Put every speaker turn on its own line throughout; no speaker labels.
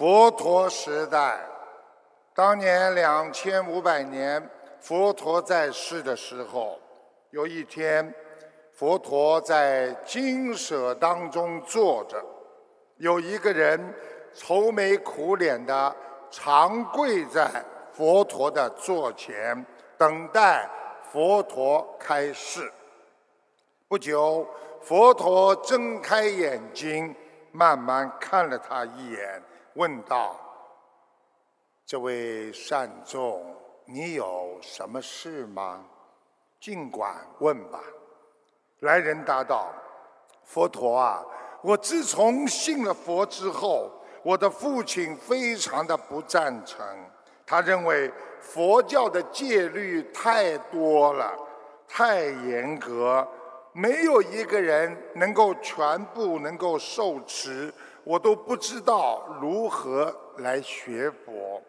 佛陀时代，当年两千五百年，佛陀在世的时候，有一天，佛陀在精舍当中坐着，有一个人愁眉苦脸的，长跪在佛陀的座前，等待佛陀开示。不久，佛陀睁开眼睛，慢慢看了他一眼。问道：“这位善众，你有什么事吗？尽管问吧。”来人答道：“佛陀啊，我自从信了佛之后，我的父亲非常的不赞成，他认为佛教的戒律太多了，太严格，没有一个人能够全部能够受持。”我都不知道如何来学佛，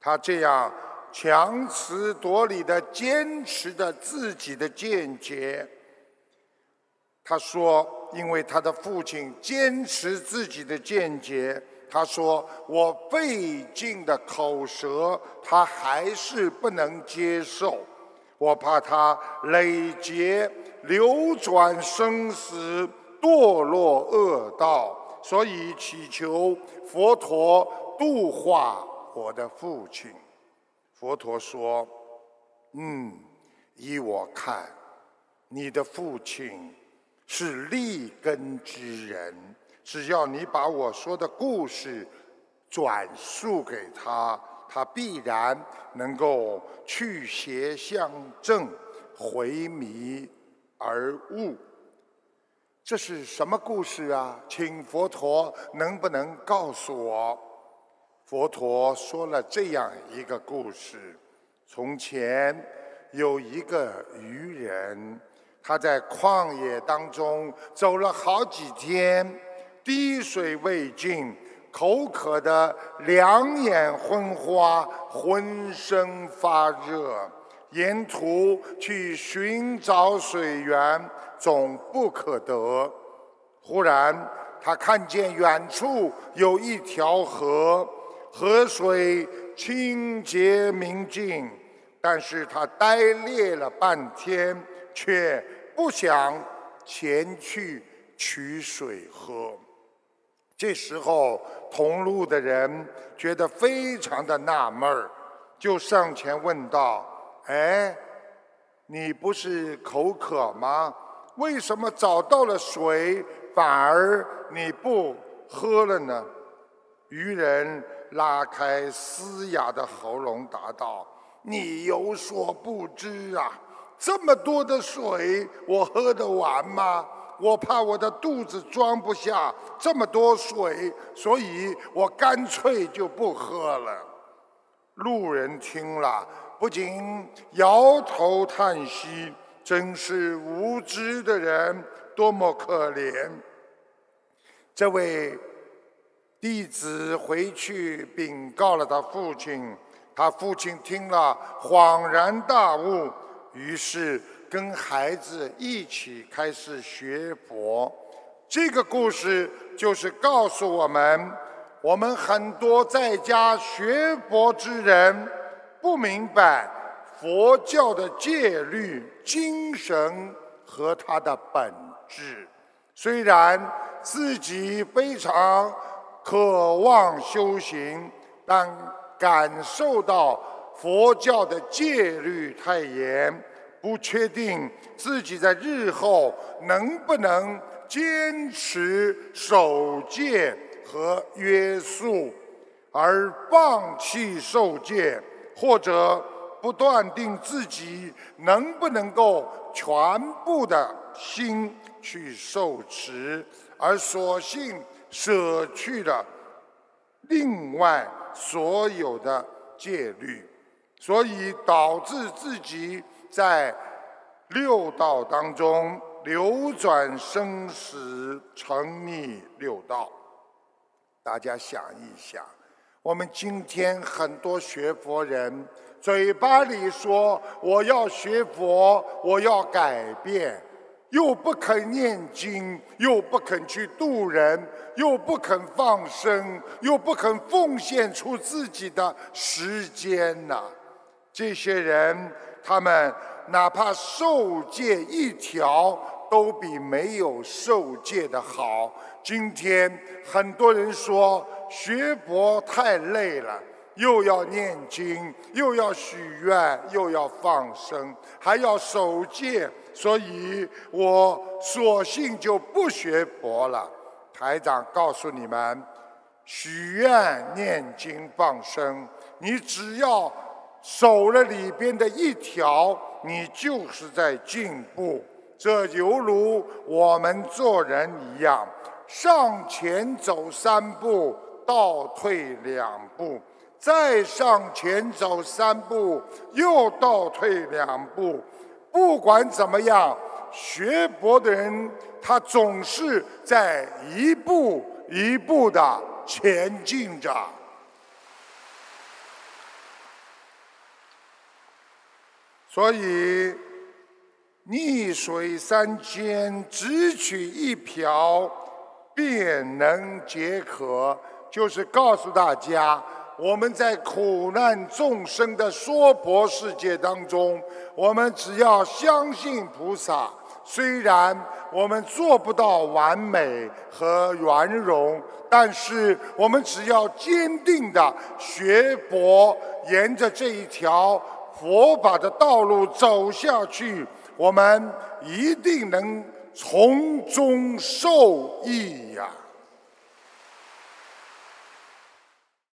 他这样强词夺理的坚持着自己的见解。他说，因为他的父亲坚持自己的见解，他说我费尽的口舌，他还是不能接受。我怕他累劫流转生死，堕落恶道。所以祈求佛陀度化我的父亲。佛陀说：“嗯，依我看，你的父亲是立根之人。只要你把我说的故事转述给他，他必然能够去邪向正，回迷而悟。”这是什么故事啊？请佛陀能不能告诉我？佛陀说了这样一个故事：从前有一个渔人，他在旷野当中走了好几天，滴水未进，口渴的两眼昏花，浑身发热，沿途去寻找水源。总不可得。忽然，他看见远处有一条河，河水清洁明净。但是他呆立了半天，却不想前去取水喝。这时候，同路的人觉得非常的纳闷儿，就上前问道：“哎，你不是口渴吗？”为什么找到了水，反而你不喝了呢？渔人拉开嘶哑的喉咙答道：“你有所不知啊，这么多的水，我喝得完吗？我怕我的肚子装不下这么多水，所以我干脆就不喝了。”路人听了，不禁摇头叹息。真是无知的人，多么可怜！这位弟子回去禀告了他父亲，他父亲听了恍然大悟，于是跟孩子一起开始学佛。这个故事就是告诉我们：我们很多在家学佛之人不明白。佛教的戒律、精神和它的本质，虽然自己非常渴望修行，但感受到佛教的戒律太严，不确定自己在日后能不能坚持守戒和约束，而放弃受戒，或者。不断定自己能不能够全部的心去受持，而索性舍去了另外所有的戒律，所以导致自己在六道当中流转生死，成溺六道。大家想一想，我们今天很多学佛人。嘴巴里说我要学佛，我要改变，又不肯念经，又不肯去度人，又不肯放生，又不肯奉献出自己的时间呐。这些人，他们哪怕受戒一条，都比没有受戒的好。今天很多人说学佛太累了。又要念经，又要许愿，又要放生，还要守戒，所以我索性就不学佛了。台长告诉你们：许愿、念经、放生，你只要守了里边的一条，你就是在进步。这犹如我们做人一样，上前走三步，倒退两步。再向前走三步，又倒退两步。不管怎么样，学佛的人他总是在一步一步的前进着。所以，逆水三千，只取一瓢，便能解渴。就是告诉大家。我们在苦难众生的娑婆世界当中，我们只要相信菩萨，虽然我们做不到完美和圆融，但是我们只要坚定的学佛，沿着这一条佛法的道路走下去，我们一定能从中受益呀。